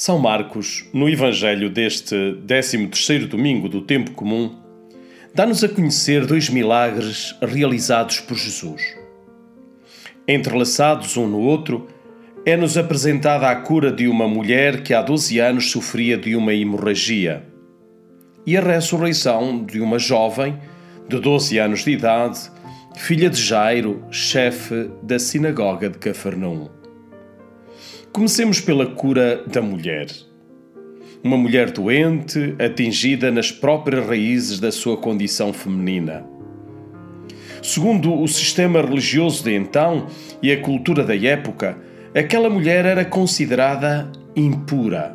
São Marcos, no Evangelho deste 13º domingo do tempo comum, dá-nos a conhecer dois milagres realizados por Jesus. Entrelaçados um no outro, é-nos apresentada a cura de uma mulher que há 12 anos sofria de uma hemorragia e a ressurreição de uma jovem de 12 anos de idade, filha de Jairo, chefe da sinagoga de Cafarnaum. Comecemos pela cura da mulher. Uma mulher doente, atingida nas próprias raízes da sua condição feminina. Segundo o sistema religioso de então e a cultura da época, aquela mulher era considerada impura.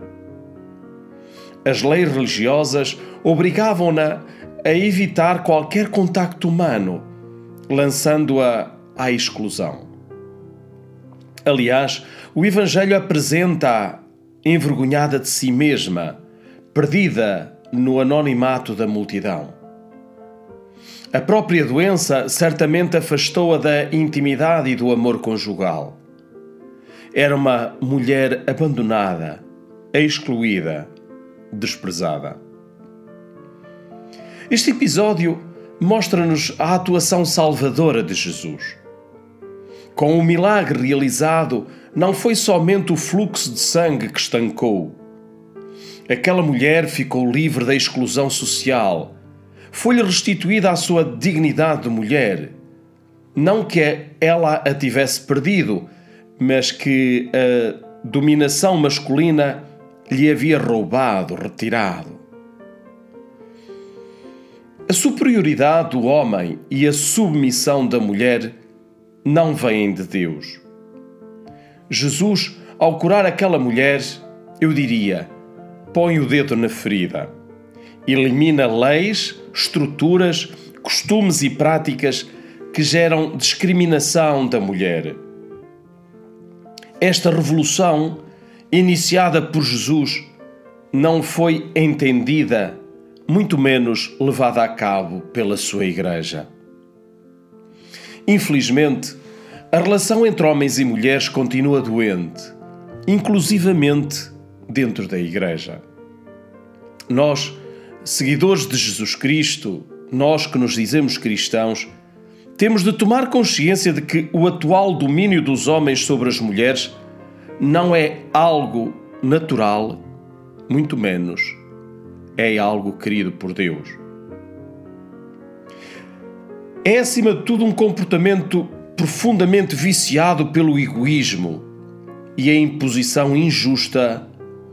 As leis religiosas obrigavam-na a evitar qualquer contacto humano, lançando-a à exclusão. Aliás, o Evangelho apresenta-a envergonhada de si mesma, perdida no anonimato da multidão. A própria doença certamente afastou-a da intimidade e do amor conjugal. Era uma mulher abandonada, excluída, desprezada. Este episódio mostra-nos a atuação salvadora de Jesus. Com o milagre realizado, não foi somente o fluxo de sangue que estancou. Aquela mulher ficou livre da exclusão social. Foi-lhe restituída a sua dignidade de mulher. Não que ela a tivesse perdido, mas que a dominação masculina lhe havia roubado, retirado. A superioridade do homem e a submissão da mulher não vêm de Deus. Jesus, ao curar aquela mulher, eu diria: põe o dedo na ferida, elimina leis, estruturas, costumes e práticas que geram discriminação da mulher. Esta revolução, iniciada por Jesus, não foi entendida, muito menos levada a cabo pela sua Igreja. Infelizmente, a relação entre homens e mulheres continua doente, inclusivamente dentro da Igreja. Nós, seguidores de Jesus Cristo, nós que nos dizemos cristãos, temos de tomar consciência de que o atual domínio dos homens sobre as mulheres não é algo natural, muito menos é algo querido por Deus é, acima de tudo, um comportamento profundamente viciado pelo egoísmo e a imposição injusta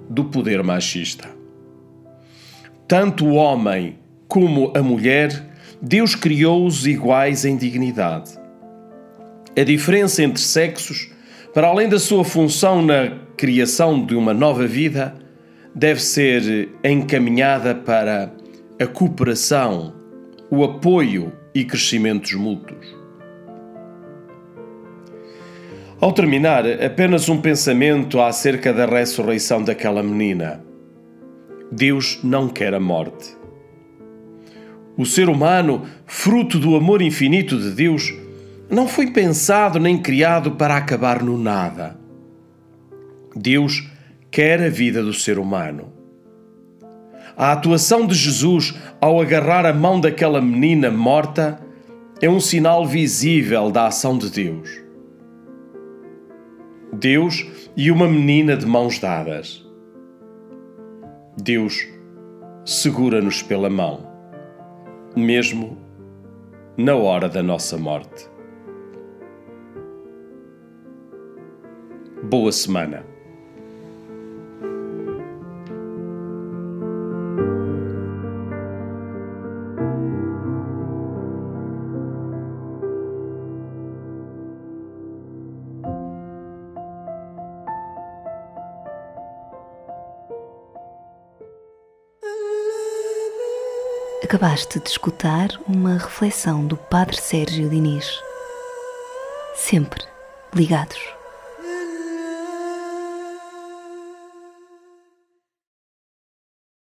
do poder machista. Tanto o homem como a mulher, Deus criou-os iguais em dignidade. A diferença entre sexos, para além da sua função na criação de uma nova vida, deve ser encaminhada para a cooperação, o apoio e crescimentos mútuos. Ao terminar, apenas um pensamento acerca da ressurreição daquela menina. Deus não quer a morte. O ser humano, fruto do amor infinito de Deus, não foi pensado nem criado para acabar no nada. Deus quer a vida do ser humano. A atuação de Jesus ao agarrar a mão daquela menina morta é um sinal visível da ação de Deus. Deus e uma menina de mãos dadas. Deus segura-nos pela mão, mesmo na hora da nossa morte. Boa semana. Acabaste de escutar uma reflexão do Padre Sérgio Diniz. Sempre ligados.